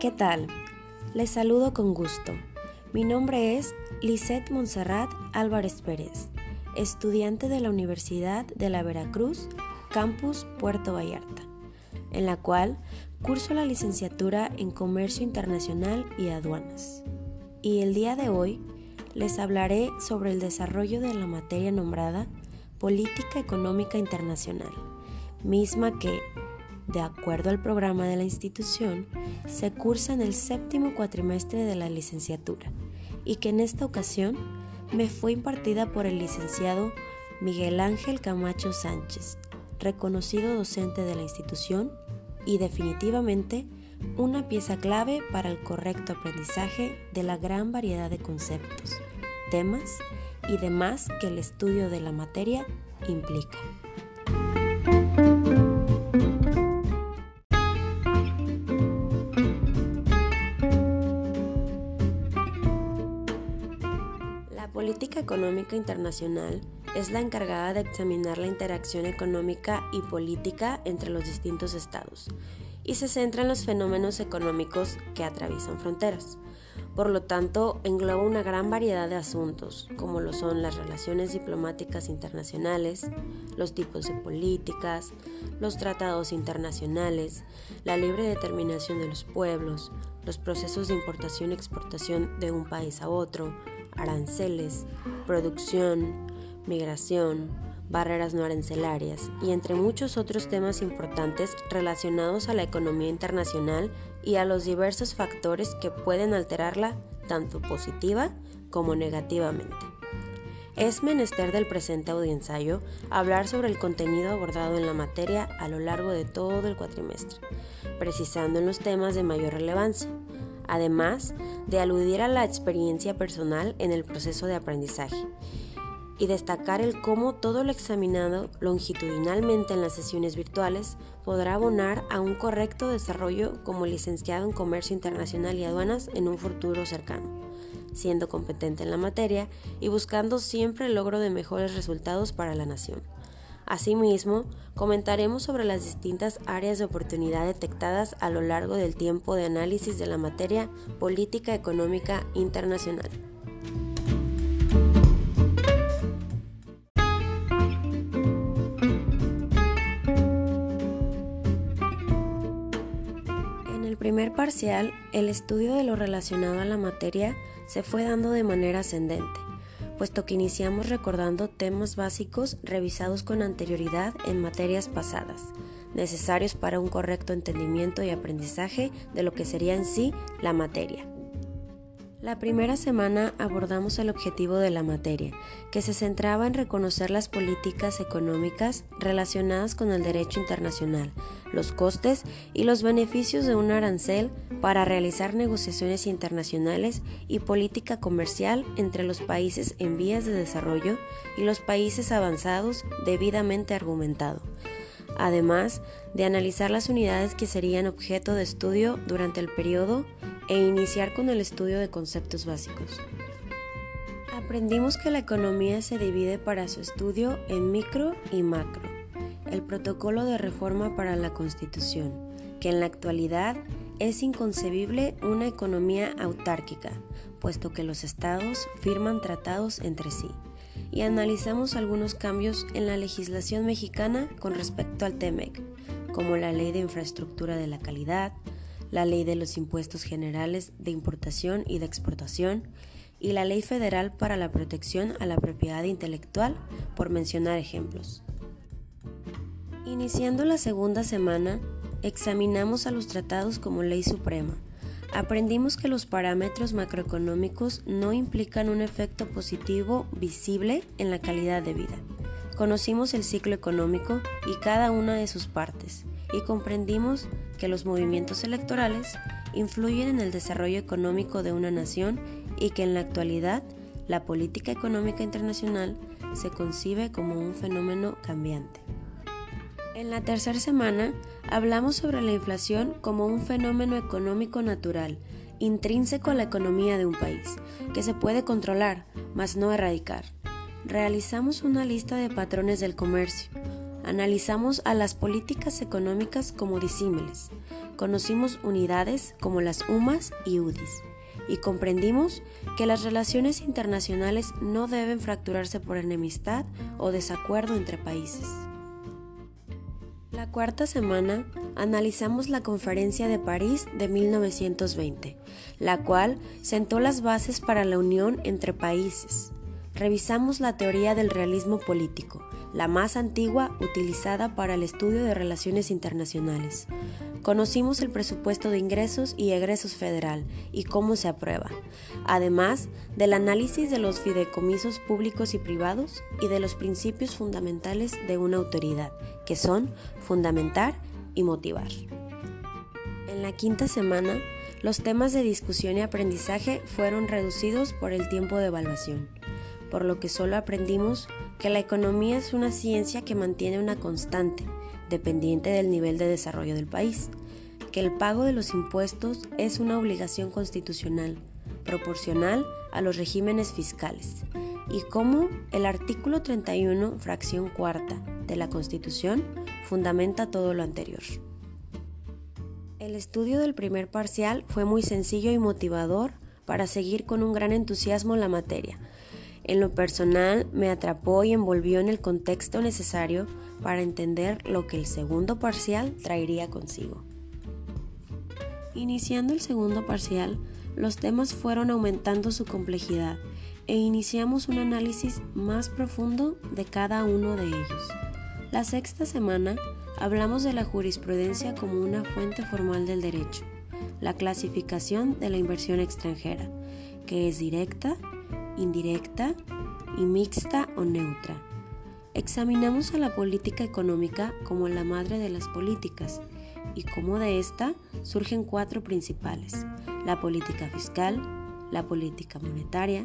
¿qué tal? Les saludo con gusto. Mi nombre es Lisette Monserrat Álvarez Pérez, estudiante de la Universidad de la Veracruz, Campus Puerto Vallarta, en la cual curso la licenciatura en Comercio Internacional y Aduanas. Y el día de hoy les hablaré sobre el desarrollo de la materia nombrada Política Económica Internacional, misma que, de acuerdo al programa de la institución, se cursa en el séptimo cuatrimestre de la licenciatura y que en esta ocasión me fue impartida por el licenciado Miguel Ángel Camacho Sánchez, reconocido docente de la institución y definitivamente una pieza clave para el correcto aprendizaje de la gran variedad de conceptos, temas y demás que el estudio de la materia implica. Económica internacional es la encargada de examinar la interacción económica y política entre los distintos estados y se centra en los fenómenos económicos que atraviesan fronteras. Por lo tanto, engloba una gran variedad de asuntos, como lo son las relaciones diplomáticas internacionales, los tipos de políticas, los tratados internacionales, la libre determinación de los pueblos, los procesos de importación y exportación de un país a otro, aranceles, producción, migración, barreras no arancelarias y entre muchos otros temas importantes relacionados a la economía internacional y a los diversos factores que pueden alterarla tanto positiva como negativamente. Es menester del presente audiencia hablar sobre el contenido abordado en la materia a lo largo de todo el cuatrimestre, precisando en los temas de mayor relevancia, además de aludir a la experiencia personal en el proceso de aprendizaje y destacar el cómo todo lo examinado longitudinalmente en las sesiones virtuales podrá abonar a un correcto desarrollo como licenciado en Comercio Internacional y Aduanas en un futuro cercano, siendo competente en la materia y buscando siempre el logro de mejores resultados para la nación. Asimismo, comentaremos sobre las distintas áreas de oportunidad detectadas a lo largo del tiempo de análisis de la materia política económica internacional. primer parcial, el estudio de lo relacionado a la materia se fue dando de manera ascendente, puesto que iniciamos recordando temas básicos revisados con anterioridad en materias pasadas, necesarios para un correcto entendimiento y aprendizaje de lo que sería en sí la materia. La primera semana abordamos el objetivo de la materia, que se centraba en reconocer las políticas económicas relacionadas con el derecho internacional, los costes y los beneficios de un arancel para realizar negociaciones internacionales y política comercial entre los países en vías de desarrollo y los países avanzados debidamente argumentado. Además de analizar las unidades que serían objeto de estudio durante el periodo e iniciar con el estudio de conceptos básicos. Aprendimos que la economía se divide para su estudio en micro y macro. El protocolo de reforma para la Constitución, que en la actualidad es inconcebible una economía autárquica, puesto que los estados firman tratados entre sí. Y analizamos algunos cambios en la legislación mexicana con respecto al TEMEC, como la Ley de Infraestructura de la Calidad, la Ley de los Impuestos Generales de Importación y de Exportación y la Ley Federal para la Protección a la Propiedad Intelectual, por mencionar ejemplos. Iniciando la segunda semana, examinamos a los tratados como ley suprema. Aprendimos que los parámetros macroeconómicos no implican un efecto positivo visible en la calidad de vida. Conocimos el ciclo económico y cada una de sus partes y comprendimos que los movimientos electorales influyen en el desarrollo económico de una nación y que en la actualidad la política económica internacional se concibe como un fenómeno cambiante. En la tercera semana hablamos sobre la inflación como un fenómeno económico natural, intrínseco a la economía de un país, que se puede controlar, mas no erradicar. Realizamos una lista de patrones del comercio, Analizamos a las políticas económicas como disímiles, conocimos unidades como las UMAS y UDIs y comprendimos que las relaciones internacionales no deben fracturarse por enemistad o desacuerdo entre países. La cuarta semana analizamos la Conferencia de París de 1920, la cual sentó las bases para la unión entre países. Revisamos la teoría del realismo político, la más antigua utilizada para el estudio de relaciones internacionales. Conocimos el presupuesto de ingresos y egresos federal y cómo se aprueba, además del análisis de los fideicomisos públicos y privados y de los principios fundamentales de una autoridad, que son fundamentar y motivar. En la quinta semana, los temas de discusión y aprendizaje fueron reducidos por el tiempo de evaluación por lo que solo aprendimos que la economía es una ciencia que mantiene una constante, dependiente del nivel de desarrollo del país, que el pago de los impuestos es una obligación constitucional, proporcional a los regímenes fiscales, y cómo el artículo 31, fracción cuarta de la Constitución, fundamenta todo lo anterior. El estudio del primer parcial fue muy sencillo y motivador para seguir con un gran entusiasmo la materia, en lo personal, me atrapó y envolvió en el contexto necesario para entender lo que el segundo parcial traería consigo. Iniciando el segundo parcial, los temas fueron aumentando su complejidad e iniciamos un análisis más profundo de cada uno de ellos. La sexta semana hablamos de la jurisprudencia como una fuente formal del derecho, la clasificación de la inversión extranjera, que es directa, indirecta y mixta o neutra. Examinamos a la política económica como la madre de las políticas y como de esta surgen cuatro principales, la política fiscal, la política monetaria,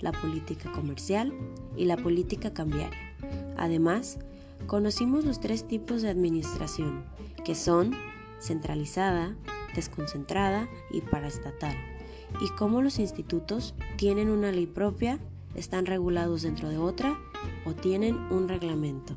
la política comercial y la política cambiaria. Además, conocimos los tres tipos de administración, que son centralizada, desconcentrada y paraestatal y cómo los institutos tienen una ley propia, están regulados dentro de otra o tienen un reglamento.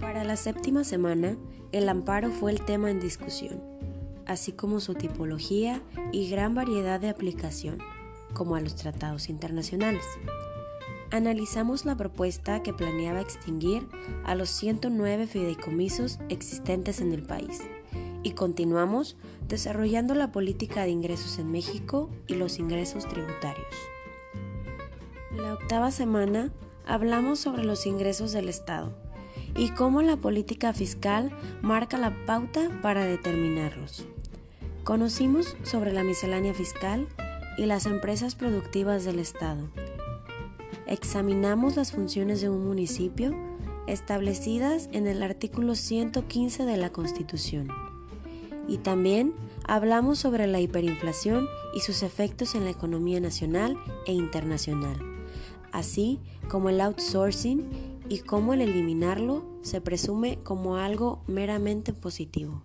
Para la séptima semana, el amparo fue el tema en discusión, así como su tipología y gran variedad de aplicación, como a los tratados internacionales. Analizamos la propuesta que planeaba extinguir a los 109 fideicomisos existentes en el país y continuamos desarrollando la política de ingresos en México y los ingresos tributarios. La octava semana hablamos sobre los ingresos del Estado y cómo la política fiscal marca la pauta para determinarlos. Conocimos sobre la miscelánea fiscal y las empresas productivas del Estado. Examinamos las funciones de un municipio establecidas en el artículo 115 de la Constitución. Y también hablamos sobre la hiperinflación y sus efectos en la economía nacional e internacional, así como el outsourcing y cómo el eliminarlo se presume como algo meramente positivo.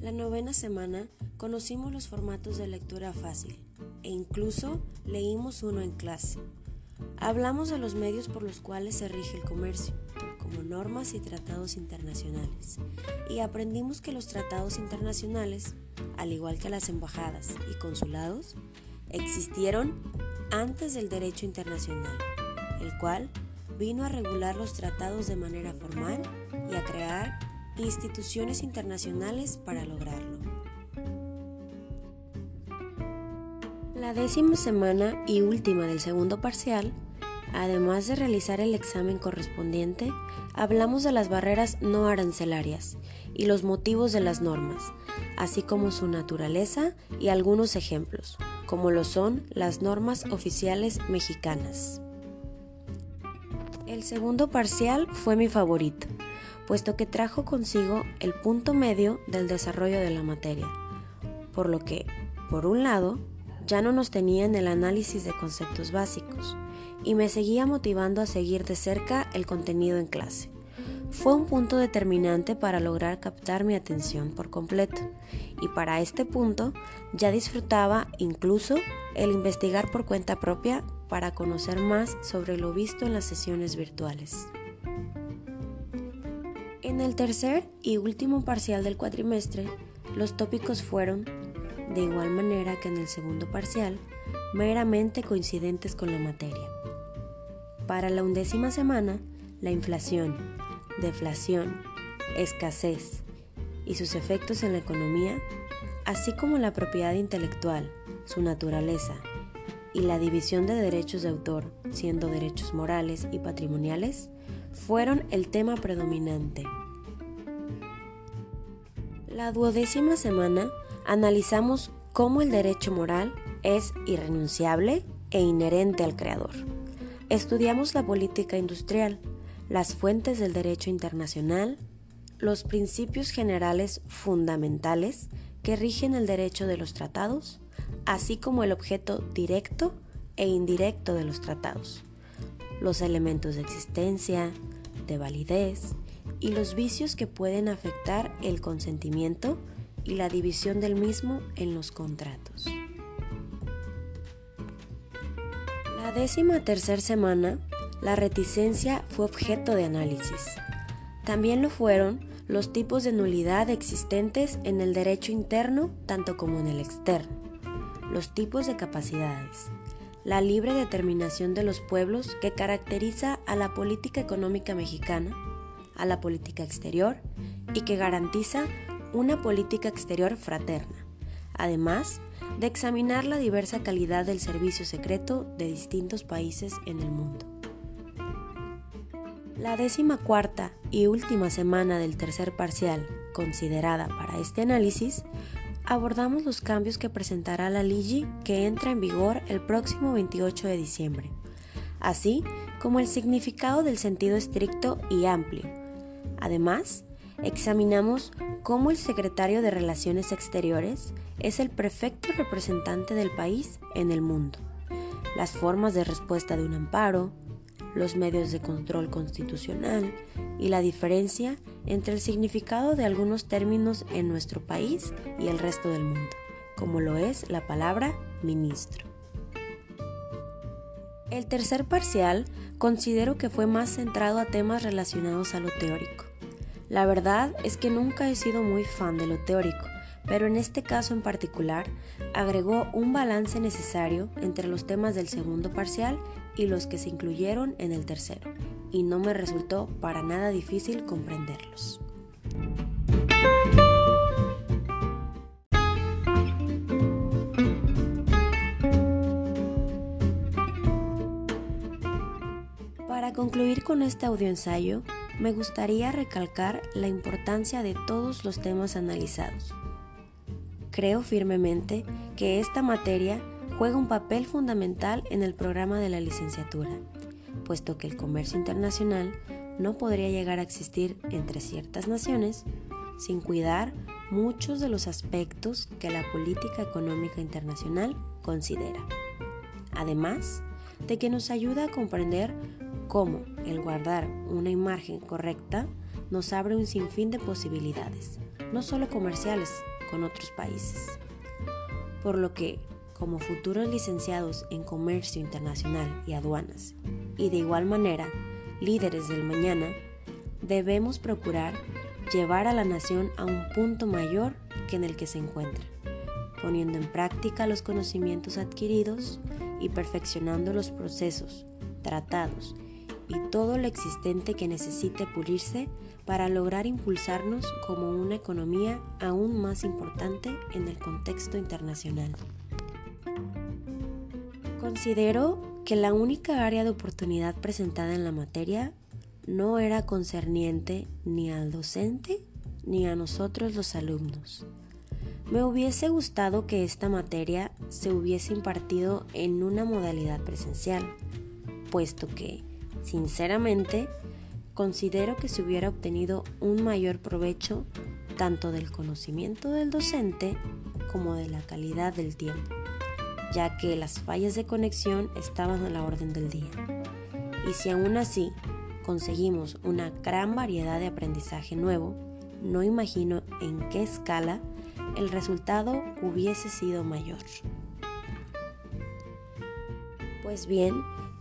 La novena semana conocimos los formatos de lectura fácil e incluso leímos uno en clase. Hablamos de los medios por los cuales se rige el comercio, normas y tratados internacionales, y aprendimos que los tratados internacionales, al igual que las embajadas y consulados, existieron antes del derecho internacional, el cual vino a regular los tratados de manera formal y a crear instituciones internacionales para lograrlo. La décima semana y última del segundo parcial Además de realizar el examen correspondiente, hablamos de las barreras no arancelarias y los motivos de las normas, así como su naturaleza y algunos ejemplos, como lo son las normas oficiales mexicanas. El segundo parcial fue mi favorito, puesto que trajo consigo el punto medio del desarrollo de la materia, por lo que, por un lado, ya no nos tenía en el análisis de conceptos básicos, y me seguía motivando a seguir de cerca el contenido en clase. Fue un punto determinante para lograr captar mi atención por completo y para este punto ya disfrutaba incluso el investigar por cuenta propia para conocer más sobre lo visto en las sesiones virtuales. En el tercer y último parcial del cuatrimestre, los tópicos fueron, de igual manera que en el segundo parcial, meramente coincidentes con la materia. Para la undécima semana, la inflación, deflación, escasez y sus efectos en la economía, así como la propiedad intelectual, su naturaleza y la división de derechos de autor, siendo derechos morales y patrimoniales, fueron el tema predominante. La duodécima semana analizamos cómo el derecho moral es irrenunciable e inherente al creador. Estudiamos la política industrial, las fuentes del derecho internacional, los principios generales fundamentales que rigen el derecho de los tratados, así como el objeto directo e indirecto de los tratados, los elementos de existencia, de validez y los vicios que pueden afectar el consentimiento y la división del mismo en los contratos. Décima tercera semana, la reticencia fue objeto de análisis. También lo fueron los tipos de nulidad existentes en el derecho interno tanto como en el externo, los tipos de capacidades, la libre determinación de los pueblos que caracteriza a la política económica mexicana, a la política exterior y que garantiza una política exterior fraterna, además de examinar la diversa calidad del servicio secreto de distintos países en el mundo. La décima cuarta y última semana del tercer parcial, considerada para este análisis, abordamos los cambios que presentará la LIGI que entra en vigor el próximo 28 de diciembre, así como el significado del sentido estricto y amplio. Además, examinamos cómo el secretario de Relaciones Exteriores es el perfecto representante del país en el mundo, las formas de respuesta de un amparo, los medios de control constitucional y la diferencia entre el significado de algunos términos en nuestro país y el resto del mundo, como lo es la palabra ministro. El tercer parcial considero que fue más centrado a temas relacionados a lo teórico. La verdad es que nunca he sido muy fan de lo teórico, pero en este caso en particular agregó un balance necesario entre los temas del segundo parcial y los que se incluyeron en el tercero, y no me resultó para nada difícil comprenderlos. Para concluir con este audioensayo, me gustaría recalcar la importancia de todos los temas analizados. Creo firmemente que esta materia juega un papel fundamental en el programa de la licenciatura, puesto que el comercio internacional no podría llegar a existir entre ciertas naciones sin cuidar muchos de los aspectos que la política económica internacional considera. Además de que nos ayuda a comprender cómo el guardar una imagen correcta nos abre un sinfín de posibilidades, no solo comerciales con otros países. Por lo que como futuros licenciados en Comercio Internacional y Aduanas, y de igual manera líderes del mañana, debemos procurar llevar a la nación a un punto mayor que en el que se encuentra, poniendo en práctica los conocimientos adquiridos y perfeccionando los procesos, tratados y todo lo existente que necesite pulirse para lograr impulsarnos como una economía aún más importante en el contexto internacional. Considero que la única área de oportunidad presentada en la materia no era concerniente ni al docente ni a nosotros los alumnos. Me hubiese gustado que esta materia se hubiese impartido en una modalidad presencial, puesto que, sinceramente, considero que se hubiera obtenido un mayor provecho tanto del conocimiento del docente como de la calidad del tiempo ya que las fallas de conexión estaban a la orden del día. Y si aún así conseguimos una gran variedad de aprendizaje nuevo, no imagino en qué escala el resultado hubiese sido mayor. Pues bien,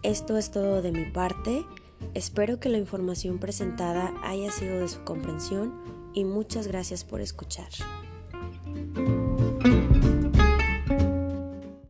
esto es todo de mi parte. Espero que la información presentada haya sido de su comprensión y muchas gracias por escuchar.